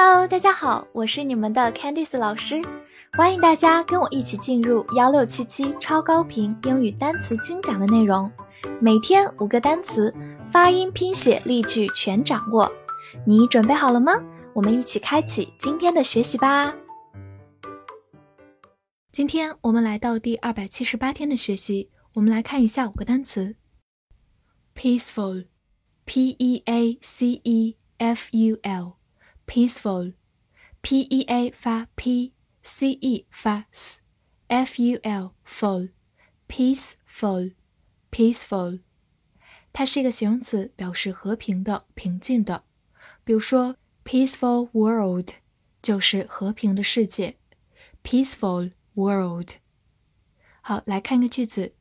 Hello，大家好，我是你们的 Candice 老师，欢迎大家跟我一起进入幺六七七超高频英语单词精讲的内容，每天五个单词，发音、拼写、例句全掌握，你准备好了吗？我们一起开启今天的学习吧。今天我们来到第二百七十八天的学习，我们来看一下五个单词：peaceful，p e a c e f u l。peaceful，p e a 发 p，c e 发 s，f u l full，peaceful，peaceful，它是一个形容词，表示和平的、平静的。比如说，peaceful world 就是和平的世界，peaceful world。好，来看个句子，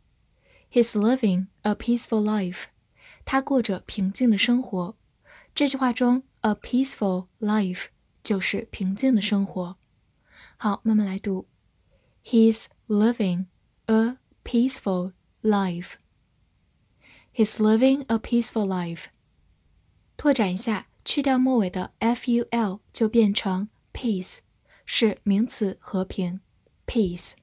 He's living a peaceful life，他过着平静的生活。这句话中。 A peaceful life 就是平静的生活。好，慢慢来读。He's living a peaceful life. He's living a peaceful life. 拓展一下，去掉末尾的 ful 就变成 peace，是名词和平 peace。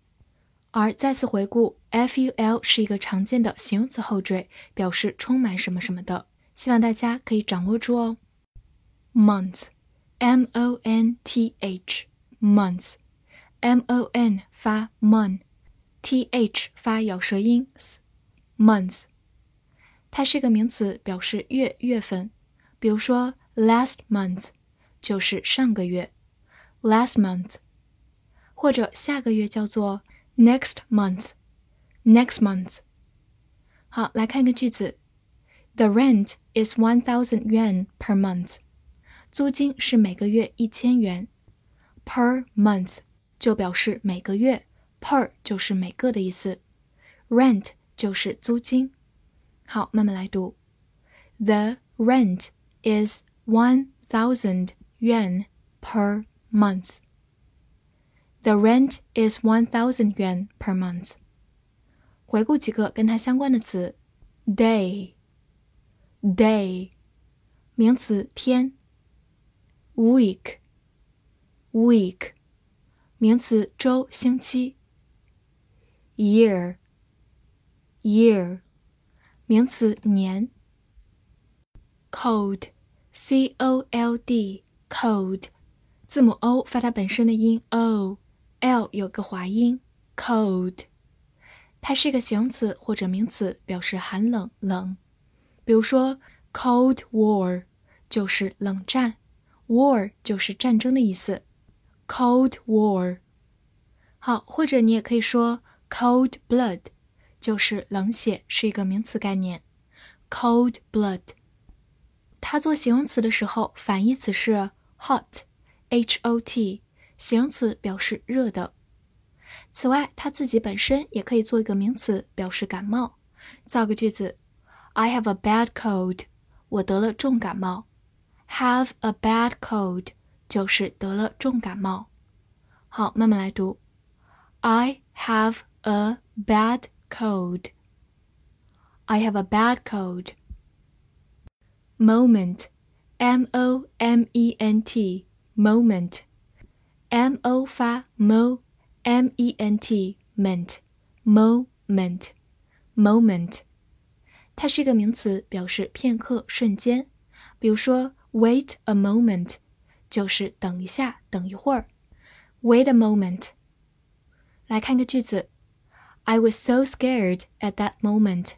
而再次回顾，ful 是一个常见的形容词后缀，表示充满什么什么的。希望大家可以掌握住哦。month, m o n t h, month, m o n 发 mon，t h 发咬舌音，month。它是个名词，表示月、月份。比如说，last month 就是上个月，last month，或者下个月叫做 next month，next month。好，来看一个句子：The rent is one thousand yuan per month。 租金是每个月一千元，per month 就表示每个月，per 就是每个的意思，rent 就是租金。好，慢慢来读，The rent is one thousand yuan per month. The rent is one thousand yuan per month. 回顾几个跟它相关的词，day，day，名词天。Week. Week. 名词周星期。Year. Year. 名词年。Cold c o l d. Cold 字母 o 发它本身的音 o，l 有个滑音 cold，它是一个形容词或者名词，表示寒冷冷。比如说 cold war 就是冷战。War 就是战争的意思，Cold War。好，或者你也可以说 Cold Blood，就是冷血，是一个名词概念。Cold Blood，它做形容词的时候，反义词是 Hot，H-O-T，形容词表示热的。此外，它自己本身也可以做一个名词，表示感冒。造个句子：I have a bad cold，我得了重感冒。Have a bad cold 就是得了重感冒。好，慢慢来读。I have a bad cold. I have a bad cold. Moment, m o m e n t, moment, m o 发 mo, m e n t, ment, moment, moment。它是一个名词，表示片刻、瞬间。比如说。 Wait a moment，就是等一下，等一会儿。Wait a moment。来看个句子：I was so scared at that moment。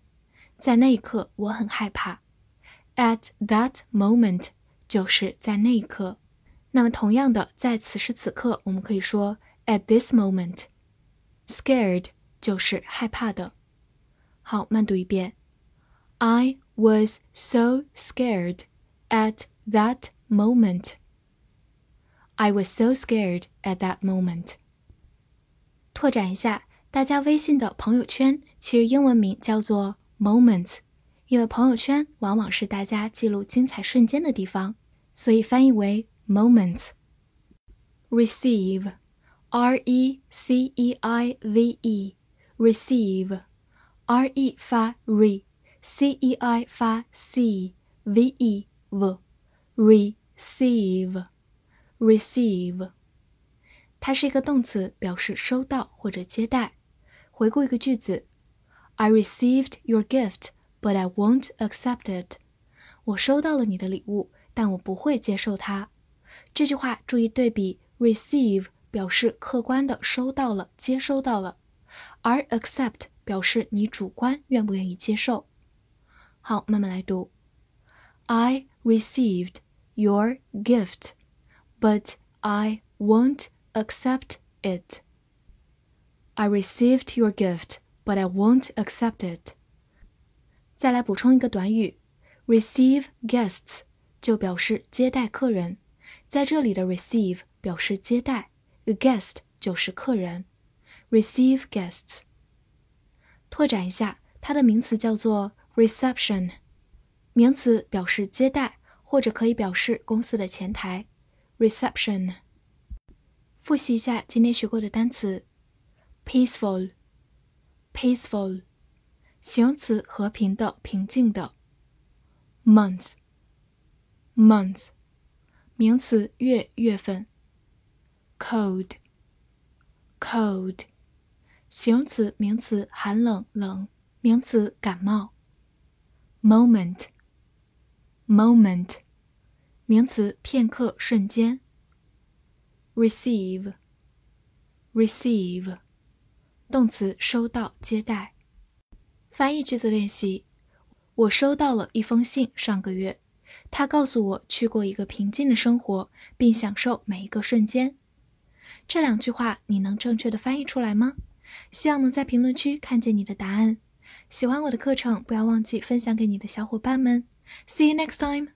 在那一刻，我很害怕。At that moment 就是在那一刻。那么同样的，在此时此刻，我们可以说 at this moment。Scared 就是害怕的。好，慢读一遍。I was so scared at that moment. I was so scared at that moment. 拓展一下，大家微信的朋友圈其实英文名叫做 Moments，因为朋友圈往往是大家记录精彩瞬间的地方，所以翻译为 Moments。Receive, R E C E I V E, receive, R E 发 re，C E I 发 c，V E v。 Receive receive，它是一个动词，表示收到或者接待。回顾一个句子：I received your gift, but I won't accept it。我收到了你的礼物，但我不会接受它。这句话注意对比：receive 表示客观的收到了、接收到了，而 accept 表示你主观愿不愿意接受。好，慢慢来读：I received your gift。but I won't accept it. I received your gift, but I won't accept it. 再来补充一个短语，receive guests 就表示接待客人，在这里的 receive 表示接待，guest 就是客人，receive guests。拓展一下，它的名词叫做 reception，名词表示接待， 或者可以表示公司的前台。reception。复习一下今天学过的单词：peaceful，peaceful，形容词，和平的、平静的；month，month，名词，月、月份；cold，cold，形容词、名词，寒冷、冷；名词，感冒；moment，moment。名词，片刻、瞬间。receive，receive，动词，收到、接待。翻译句子练习：我收到了一封信，上个月，他告诉我去过一个平静的生活，并享受每一个瞬间。这两句话你能正确的翻译出来吗？希望能在评论区看见你的答案。喜欢我的课程，不要忘记分享给你的小伙伴们。See you next time.